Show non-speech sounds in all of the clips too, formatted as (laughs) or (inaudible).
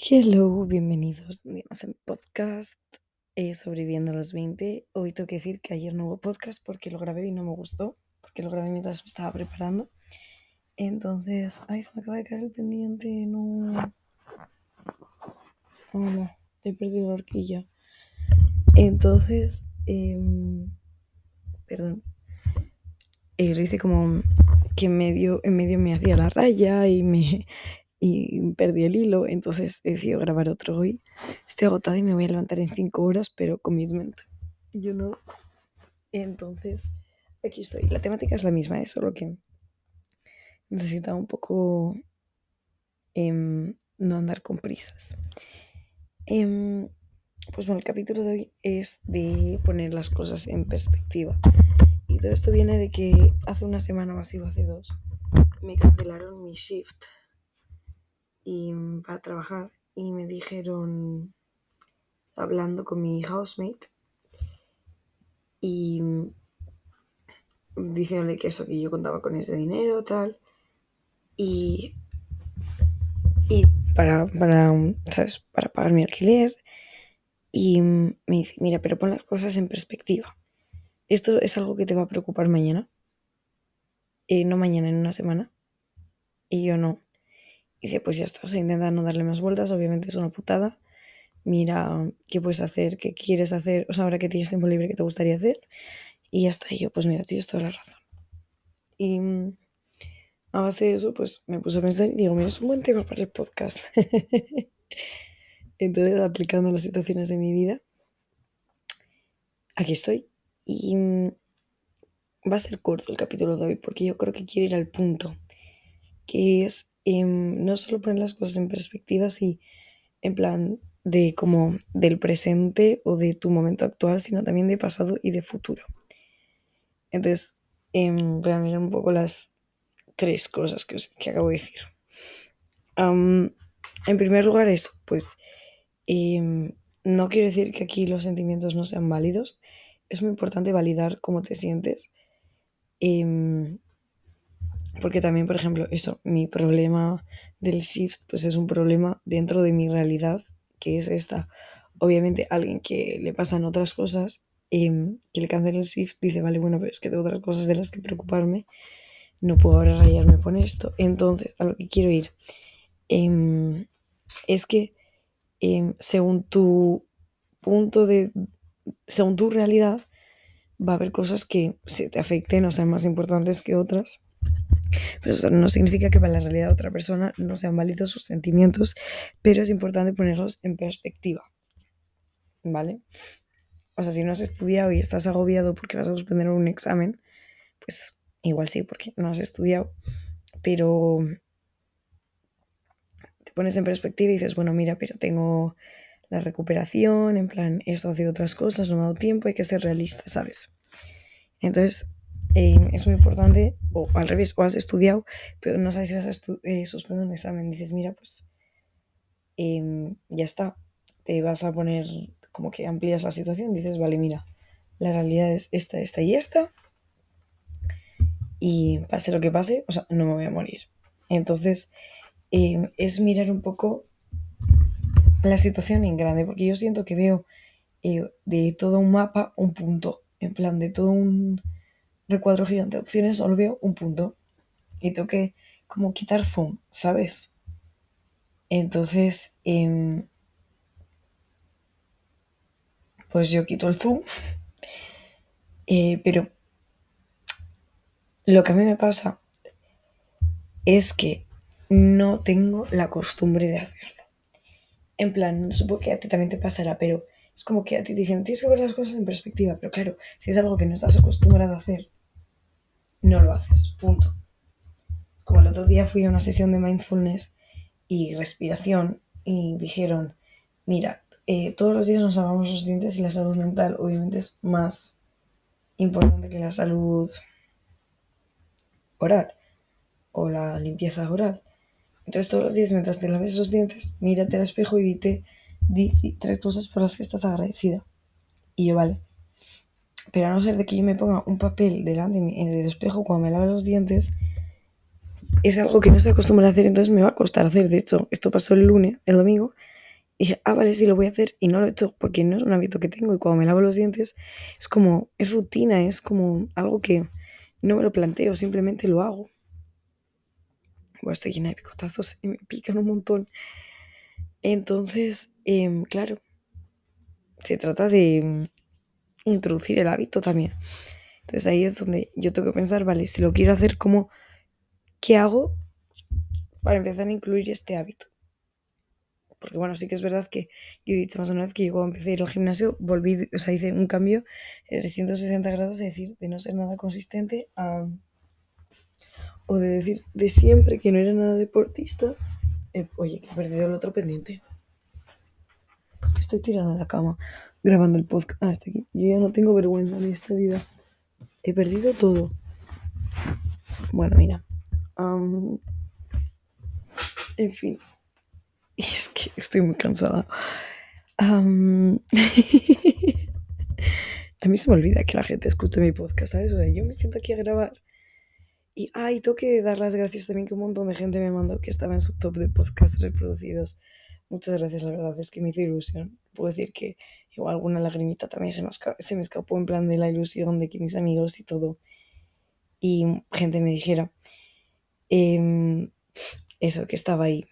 Hello, bienvenidos un día a mi podcast eh, Sobreviviendo a los 20. Hoy tengo que decir que ayer no hubo podcast porque lo grabé y no me gustó, porque lo grabé mientras me estaba preparando. Entonces, ay, se me acaba de caer el pendiente, no. Oh, no, he perdido la horquilla. Entonces, em, perdón, eh, lo hice como que medio, en medio me hacía la raya y me, y perdí el hilo, entonces he decidido grabar otro hoy. Estoy agotada y me voy a levantar en 5 horas, pero commitment. Yo no. Entonces, aquí estoy. La temática es la misma, ¿eh? solo que necesitaba un poco em, no andar con prisas. Em, pues bueno, el capítulo de hoy es de poner las cosas en perspectiva. Y todo esto viene de que hace una semana o así, o hace dos, me cancelaron mi shift y, mm, para trabajar y me dijeron, hablando con mi housemate, y mm, diciéndole que eso, que yo contaba con ese dinero, tal, y, y para, para, ¿sabes? Para pagar mi alquiler, y mm, me dice, mira, pero pon las cosas en perspectiva. Esto es algo que te va a preocupar mañana. Eh, no mañana, en una semana. Y yo no. Y dice, pues ya está, o sea, intenta no darle más vueltas, obviamente es una putada. Mira qué puedes hacer, qué quieres hacer, o sea, ahora que tienes tiempo libre, qué te gustaría hacer. Y ya está, y yo, pues mira, tienes toda la razón. Y mm, a base de eso, pues me puse a pensar y digo, mira, es un buen tema para el podcast. (laughs) Entonces, aplicando las situaciones de mi vida, aquí estoy. Y mm, va a ser corto el capítulo de hoy porque yo creo que quiero ir al punto, que es Em, no solo poner las cosas en perspectiva, y en plan de como del presente o de tu momento actual, sino también de pasado y de futuro. Entonces, em, voy a mirar un poco las tres cosas que, que acabo de decir. en primer lugar, eso, pues em, no quiere decir que aquí los sentimientos no sean válidos. Es muy importante validar cómo te sientes. Porque también, por ejemplo, eso, mi problema del shift, pues es un problema dentro de mi realidad, que es esta. Obviamente, alguien que le pasan otras cosas, em, que le cancela el shift, dice, vale, bueno, pero es que tengo otras cosas de las que preocuparme, no puedo ahora rayarme con esto. Entonces, a lo que quiero ir em, es que em, según tu punto de, según tu realidad, va a haber cosas que se te afecten o sean más importantes que otras pero eso no significa que para la realidad de otra persona no sean válidos sus sentimientos, pero es importante ponerlos en perspectiva. ¿Vale? O sea, si no has estudiado y estás agobiado porque vas a suspender un examen, pues igual sí, porque no has estudiado, pero te pones en perspectiva y dices, bueno, mira, pero tengo la recuperación, en plan, he estado haciendo otras cosas, no me ha dado tiempo, hay que ser realista, ¿sabes? Entonces, Em, es muy importante, o al revés, o has estudiado, pero no sabes si vas a eh, suspender un examen. Dices, mira, pues em, ya está, te vas a poner como que amplías la situación. Dices, vale, mira, la realidad es esta, esta y esta. Y pase lo que pase, o sea, no me voy a morir. Entonces, em, es mirar un poco la situación en grande, porque yo siento que veo eh, de todo un mapa un punto, en plan de todo un recuadro gigante de opciones, solo un punto. Y tengo que como quitar zoom, ¿sabes? Entonces, em, pues yo quito el zoom. (laughs) Eh, pero lo que a mí me pasa es que no tengo la costumbre de hacerlo. En plan, supongo que a ti también te pasará, pero es como que a ti te dicen, tienes que ver las cosas en perspectiva, pero claro, si es algo que no estás acostumbrado a hacer, no lo haces, punto. Como el otro día fui a una sesión de mindfulness y respiración y dijeron, mira, eh, todos los días nos lavamos los dientes y la salud mental obviamente es más importante que la salud oral o la limpieza oral. Entonces todos los días mientras te laves los dientes, mírate al espejo y dite, di tres cosas por las que estás agradecida. Y yo, vale, pero a no ser de que yo me ponga un papel delante en el espejo cuando me lave los dientes, es algo que no se acostumbra a hacer, entonces me va a costar hacer. De hecho, esto pasó el lunes, el domingo, y dije, ah, vale, sí lo voy a hacer, y no lo he hecho porque no es un hábito que tengo, y cuando me lavo los dientes es como, es rutina, es como algo que no me lo planteo, simplemente lo hago. Bueno, estoy llena de picotazos y me pican un montón. Entonces, em, claro, se trata de introducir el hábito también. Entonces ahí es donde yo tengo que pensar, vale, si lo quiero hacer, ¿cómo, ¿qué hago para empezar a incluir este hábito? Porque bueno, sí que es verdad que yo he dicho más una vez que yo empecé a ir al gimnasio, volví, o sea, hice un cambio de 360 grados, es decir, de no ser nada consistente a... O de decir de siempre que no era nada deportista. Eh, oye, he perdido el otro pendiente. Es que estoy tirada en la cama grabando el podcast. Ah, está aquí. Yo ya no tengo vergüenza en esta vida. He perdido todo. Bueno, mira. en fin. (laughs) Es que estoy muy cansada. (laughs) a mí se me olvida que la gente escuche mi podcast, ¿sabes? O sea, yo me siento aquí a grabar. Y, ay, tengo que dar las gracias también que un montón de gente me mandó que estaba en su top de podcasts reproducidos. Muchas gracias, la verdad es que me hizo ilusión. Puedo decir que igual alguna lagrimita también se me, se me escapó en plan de la ilusión de que mis amigos y todo y gente me dijera em, eso, que estaba ahí.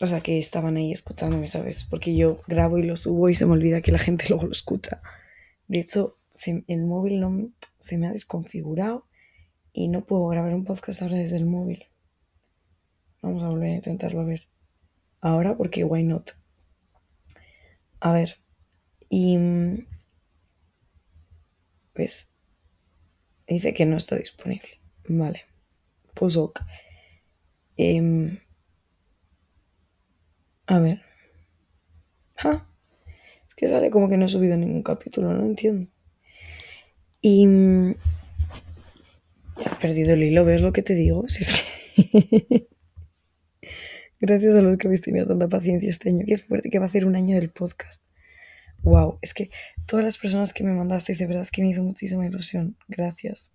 O sea, que estaban ahí escuchándome, ¿sabes? Porque yo grabo y lo subo y se me olvida que la gente (laughs) luego lo escucha. De hecho, el móvil no se me ha desconfigurado y no puedo grabar un podcast ahora desde el móvil. Vamos a volver a intentarlo a ver. Ahora porque why not. A ver. Y... Pues Dice que no está disponible. Vale. Pues ok. Em, a ver. Ah, es que sale como que no he subido ningún capítulo, no entiendo. Y... Mm, ya he perdido el hilo, ¿ves lo que te digo? Si es que... Gracias a los que habéis tenido tanta paciencia este año. Qué fuerte que va a ser un año del podcast. Wow, es que todas las personas que me mandasteis, de verdad que me hizo muchísima ilusión. Gracias.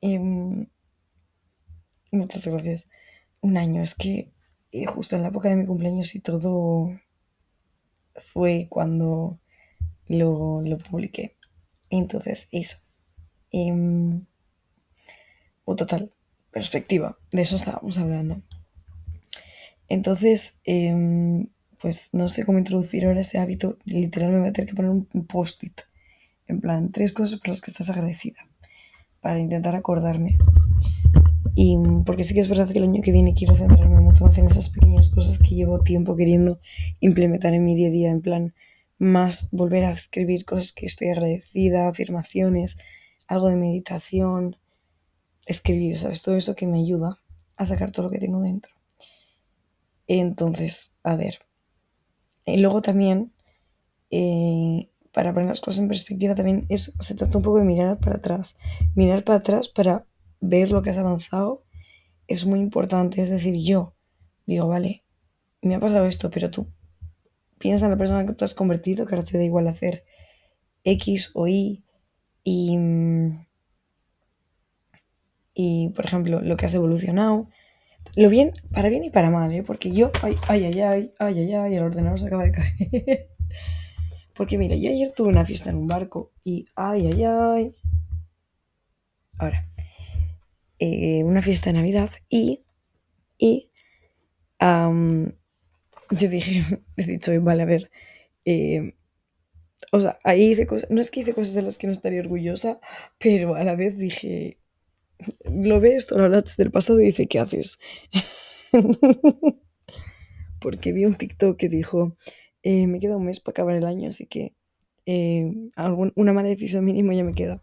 Em, muchas gracias. Un año, es que eh, justo en la época de mi cumpleaños y todo fue cuando lo, lo publiqué. Entonces, eso. Em, o total, perspectiva, de eso estábamos hablando. Entonces, em, pues no sé cómo introducir ahora ese hábito. Literalmente voy a tener que poner un post-it. En plan, tres cosas por las que estás agradecida. Para intentar acordarme. Y porque sí que es verdad que el año que viene quiero centrarme mucho más en esas pequeñas cosas que llevo tiempo queriendo implementar en mi día a día. En plan, más volver a escribir cosas que estoy agradecida, afirmaciones, algo de meditación. Escribir, ¿sabes? Todo eso que me ayuda a sacar todo lo que tengo dentro. Entonces, a ver, y luego también, eh, para poner las cosas en perspectiva, también es, se trata un poco de mirar para atrás. Mirar para atrás para ver lo que has avanzado es muy importante. Es decir, yo digo, vale, me ha pasado esto, pero tú piensa en la persona que tú has convertido, que ahora te da igual hacer X o Y. Y, y por ejemplo, lo que has evolucionado lo bien, para bien y para mal, ¿eh? Porque yo, ay, ay, ay, ay, ay, ay, el ordenador se acaba de caer. (laughs) Porque mira, yo ayer tuve una fiesta en un barco y, ay, ay, ay. Ahora, eh, una fiesta de Navidad y, y, yo dije, (laughs) he dicho, vale, a ver, eh, o sea, ahí hice cosas, no es que hice cosas de las que no estaría orgullosa, pero a la vez dije, lo ve esto, hablas del pasado y dice, ¿qué haces? (laughs) Porque vi un TikTok que dijo, eh, me queda un mes para acabar el año, así que eh, una mala decisión mínimo ya me queda.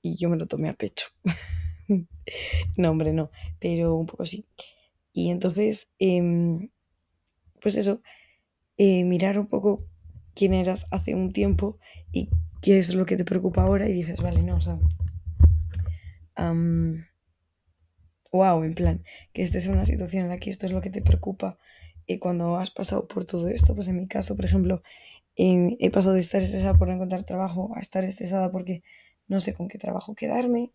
Y yo me lo tomé a pecho. (laughs) no, hombre, no, pero un poco así. Y entonces, em, pues eso, eh, mirar un poco quién eras hace un tiempo y qué es lo que te preocupa ahora y dices, vale, no, o sea, wow, en plan, que estés en una situación en la que esto es lo que te preocupa y cuando has pasado por todo esto, pues en mi caso, por ejemplo, he pasado de estar estresada por no encontrar trabajo a estar estresada porque no sé con qué trabajo quedarme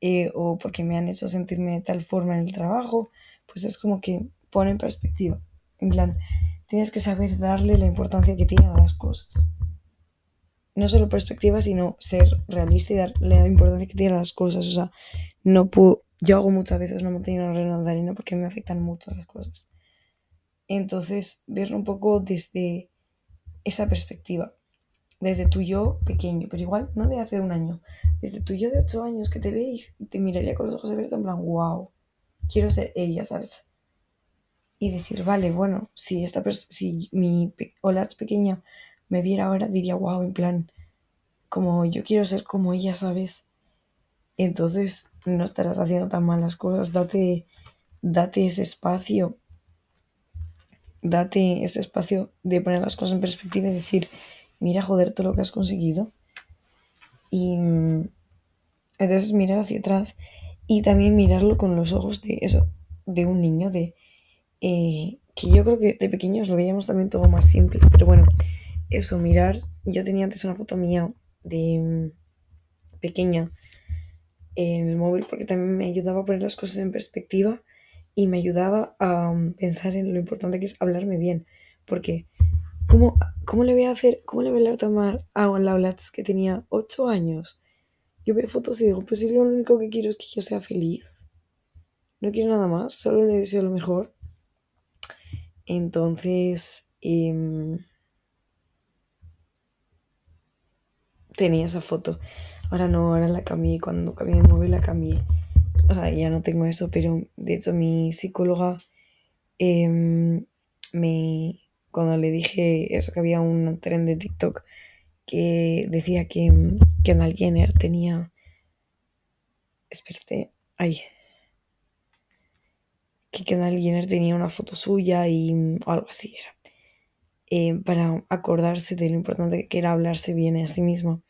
eh, o porque me han hecho sentirme de tal forma en el trabajo, pues es como que pone en perspectiva. En plan, tienes que saber darle la importancia que tienen las cosas. No solo perspectiva, sino ser realista y darle la importancia que tienen las cosas. O sea, no puedo, yo hago muchas veces una montaña una de arena porque me afectan mucho las cosas. Entonces, verlo un poco desde esa perspectiva, desde tu yo pequeño, pero igual no de hace un año, desde tu yo de ocho años que te veis te miraría con los ojos abiertos en plan, wow, quiero ser ella, ¿sabes? Y decir, vale, bueno, si esta si mi hola pequeña me viera ahora, diría, wow, en plan, como yo quiero ser como ella, ¿sabes? Entonces no estarás haciendo tan mal las cosas, date, date ese espacio date ese espacio de poner las cosas en perspectiva y decir, mira, joder, todo lo que has conseguido. Y entonces mirar hacia atrás y también mirarlo con los ojos de eso, de un niño, de eh, que yo creo que de pequeños lo veíamos también todo más simple, pero bueno, eso, mirar, yo tenía antes una foto mía de mm, pequeña en el móvil porque también me ayudaba a poner las cosas en perspectiva y me ayudaba a um, pensar en lo importante que es hablarme bien. Porque, ¿cómo, cómo le voy a hacer, cómo le voy a tomar a la que tenía 8 años? Yo veo fotos y digo, pues si yo lo único que quiero es que ella sea feliz. No quiero nada más, solo le deseo lo mejor. Entonces, em, tenía esa foto. Ahora no, ahora la cambié. Cuando cambié de móvil la cambié o sea, ya no tengo eso, pero de hecho mi psicóloga em, me, cuando le dije eso, que había un tren de TikTok que decía que Kendall Jenner tenía, espérate, ay, que Kendall Jenner tenía una foto suya y algo así era, em, para acordarse de lo importante que era hablarse bien a sí mismo.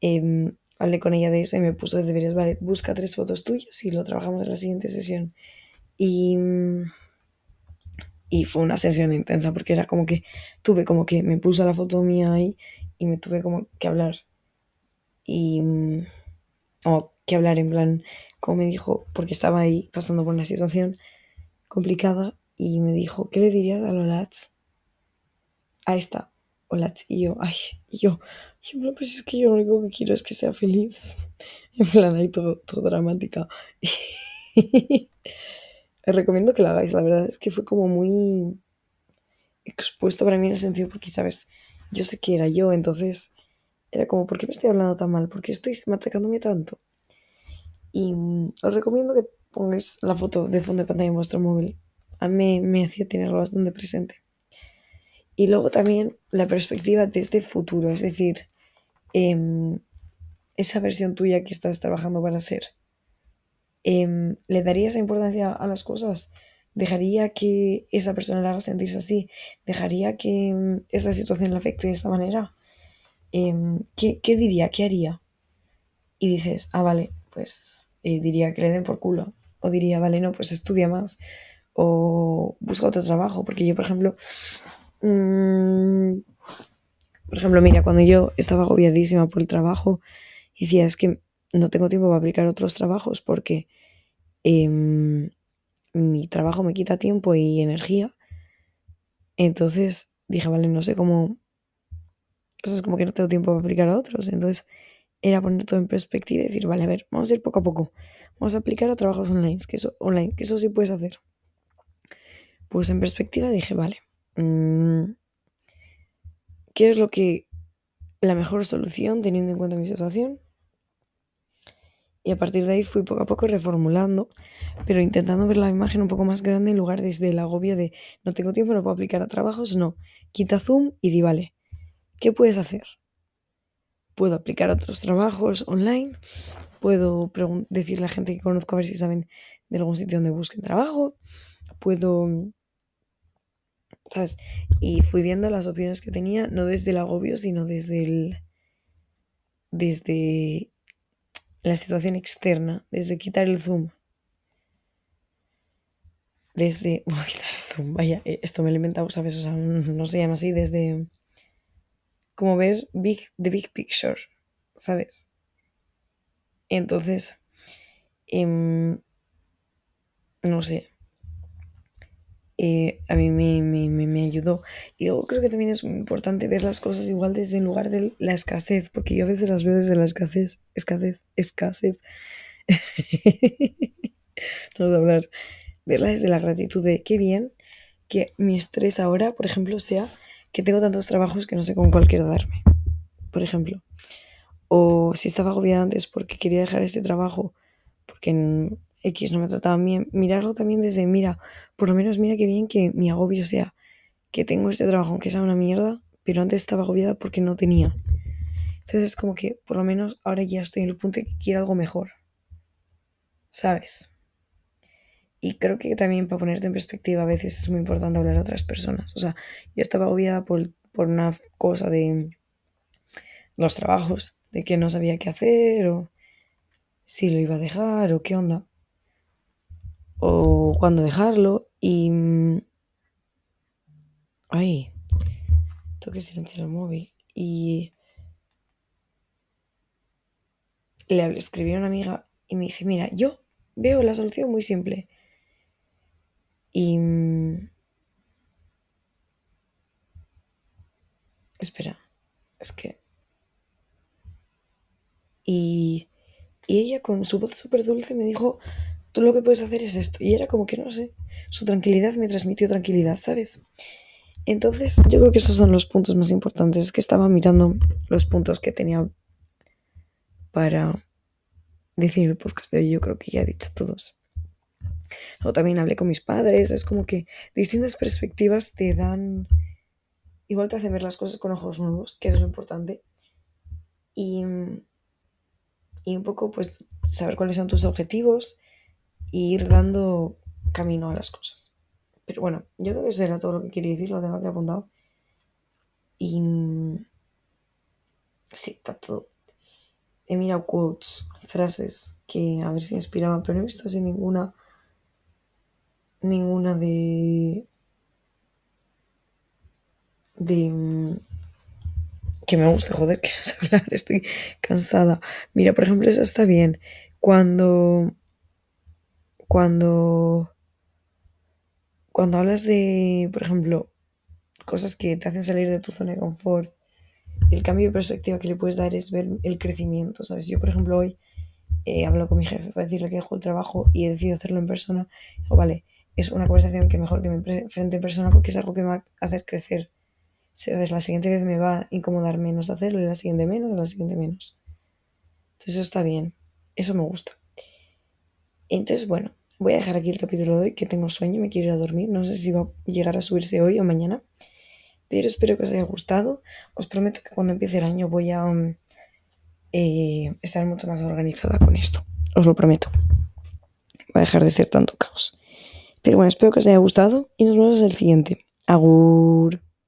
Em, hablé con ella de eso y me puso de deberes, vale, busca tres fotos tuyas y lo trabajamos en la siguiente sesión. Y, y fue una sesión intensa porque era como que tuve como que me puso la foto mía ahí y me tuve como que hablar. Y... o que hablar en plan, como me dijo, porque estaba ahí pasando por una situación complicada y me dijo, ¿qué le dirías a Lolats? A esta, Olats. Y yo, ay, y yo, y pues es que yo lo único que quiero es que sea feliz. (laughs) En plan, ahí todo, todo dramática. Les (laughs) recomiendo que la hagáis, la verdad es que fue como muy expuesto para mí en el sentido porque, ¿sabes? Yo sé que era yo, entonces era como, ¿por qué me estoy hablando tan mal? ¿Por qué estoy machacándome tanto? Y mm, os recomiendo que pongáis la foto de fondo de pantalla en vuestro móvil. A mí me hacía tenerlo bastante presente. Y luego también la perspectiva desde el futuro, es decir, Em, esa versión tuya que estás trabajando para ser, em, ¿le darías importancia a las cosas? ¿Dejaría que esa persona la haga sentirse así? ¿Dejaría que em, esa situación la afecte de esta manera? ¿qué, diría? ¿Qué haría? Y dices, ah, vale, pues eh, diría que le den por culo. O diría, vale, no, pues estudia más. O busca otro trabajo. Porque yo, por ejemplo, mmm, por ejemplo, mira, cuando yo estaba agobiadísima por el trabajo, decía, es que no tengo tiempo para aplicar otros trabajos porque em, mi trabajo me quita tiempo y energía. Entonces dije, vale, no sé cómo... es como que no tengo tiempo para aplicar a otros. Entonces era poner todo en perspectiva y decir, vale, a ver, vamos a ir poco a poco. Vamos a aplicar a trabajos online, que eso, online, que eso sí puedes hacer. Pues en perspectiva dije, vale, qué es lo que la mejor solución teniendo en cuenta mi situación. Y a partir de ahí fui poco a poco reformulando, pero intentando ver la imagen un poco más grande en lugar desde el agobio de no tengo tiempo, no puedo aplicar a trabajos, no. Quita zoom y di, vale, ¿qué puedes hacer? Puedo aplicar a otros trabajos online, puedo decirle a la gente que conozco a ver si saben de algún sitio donde busquen trabajo, puedo ¿sabes? Y fui viendo las opciones que tenía, no desde el agobio, sino desde el. desde la situación externa, desde quitar el zoom. Desde. (laughs) Voy a quitar el zoom, vaya, eh, esto me lo he ¿sabes? O sea, no se llama así, desde. Como ver big, the big picture, ¿sabes? Entonces, em, no sé, eh, a mí me, me, me, ayudó. Y luego creo que también es muy importante ver las cosas igual desde el lugar de la escasez, porque yo a veces las veo desde la escasez, escasez, escasez. (laughs) no voy a hablar. Verla desde la gratitud de qué bien que mi estrés ahora, por ejemplo, sea que tengo tantos trabajos que no sé con cuál quiero darme. Por ejemplo. O si estaba agobiada antes porque quería dejar ese trabajo porque X no me trataban bien, mirarlo también desde, mira, por lo menos mira qué bien que mi agobio sea que tengo este trabajo, aunque sea una mierda, pero antes estaba agobiada porque no tenía. Entonces es como que por lo menos ahora ya estoy en el punto de que quiero algo mejor. ¿Sabes? Y creo que también para ponerte en perspectiva a veces es muy importante hablar a otras personas. O sea, yo estaba agobiada por, por una cosa de los trabajos, de que no sabía qué hacer o si lo iba a dejar o qué onda. O cuándo dejarlo y... Mm, ay, tengo que silenciar el móvil. Y le escribí a una amiga y me dice, mira, yo veo la solución muy simple. Y... Mm, espera, es que... Y y ella con su voz súper dulce me dijo, tú lo que puedes hacer es esto. Y era como que, no sé, su tranquilidad me transmitió tranquilidad, ¿sabes? Entonces yo creo que esos son los puntos más importantes. Es que estaba mirando los puntos que tenía para decir el podcast de hoy. Yo creo que ya he dicho todos. O también hablé con mis padres. Es como que distintas perspectivas te dan... Igual te hacen ver las cosas con ojos nuevos, que es lo importante. Y y un poco pues saber cuáles son tus objetivos e ir dando camino a las cosas. Pero bueno, yo creo que eso era todo lo que quería decir, lo tengo aquí apuntado. Y sí, está todo. He mirado quotes, frases que a ver si inspiraban, pero no he visto así ninguna. Ninguna de. de que me guste, joder, (laughs) que no hablar, estoy cansada. Mira, por ejemplo, eso está bien. Cuando. Cuando. Cuando hablas de, por ejemplo, cosas que te hacen salir de tu zona de confort, el cambio de perspectiva que le puedes dar es ver el crecimiento, ¿sabes? Yo, por ejemplo, hoy eh, hablo con mi jefe para decirle que dejo el trabajo y he decidido hacerlo en persona. O vale, es una conversación que mejor que me enfrente en persona porque es algo que me va a hacer crecer ¿Sabes? La siguiente vez me va a incomodar menos hacerlo y la siguiente menos y la siguiente menos. Entonces eso está bien. Eso me gusta. Entonces, bueno, voy a dejar aquí el capítulo de hoy, que tengo sueño, me quiero ir a dormir. No sé si va a llegar a subirse hoy o mañana. Pero espero que os haya gustado. Os prometo que cuando empiece el año voy a um, eh, estar mucho más organizada con esto. Os lo prometo. Va a dejar de ser tanto caos. Pero bueno, espero que os haya gustado y nos vemos en el siguiente. Agur.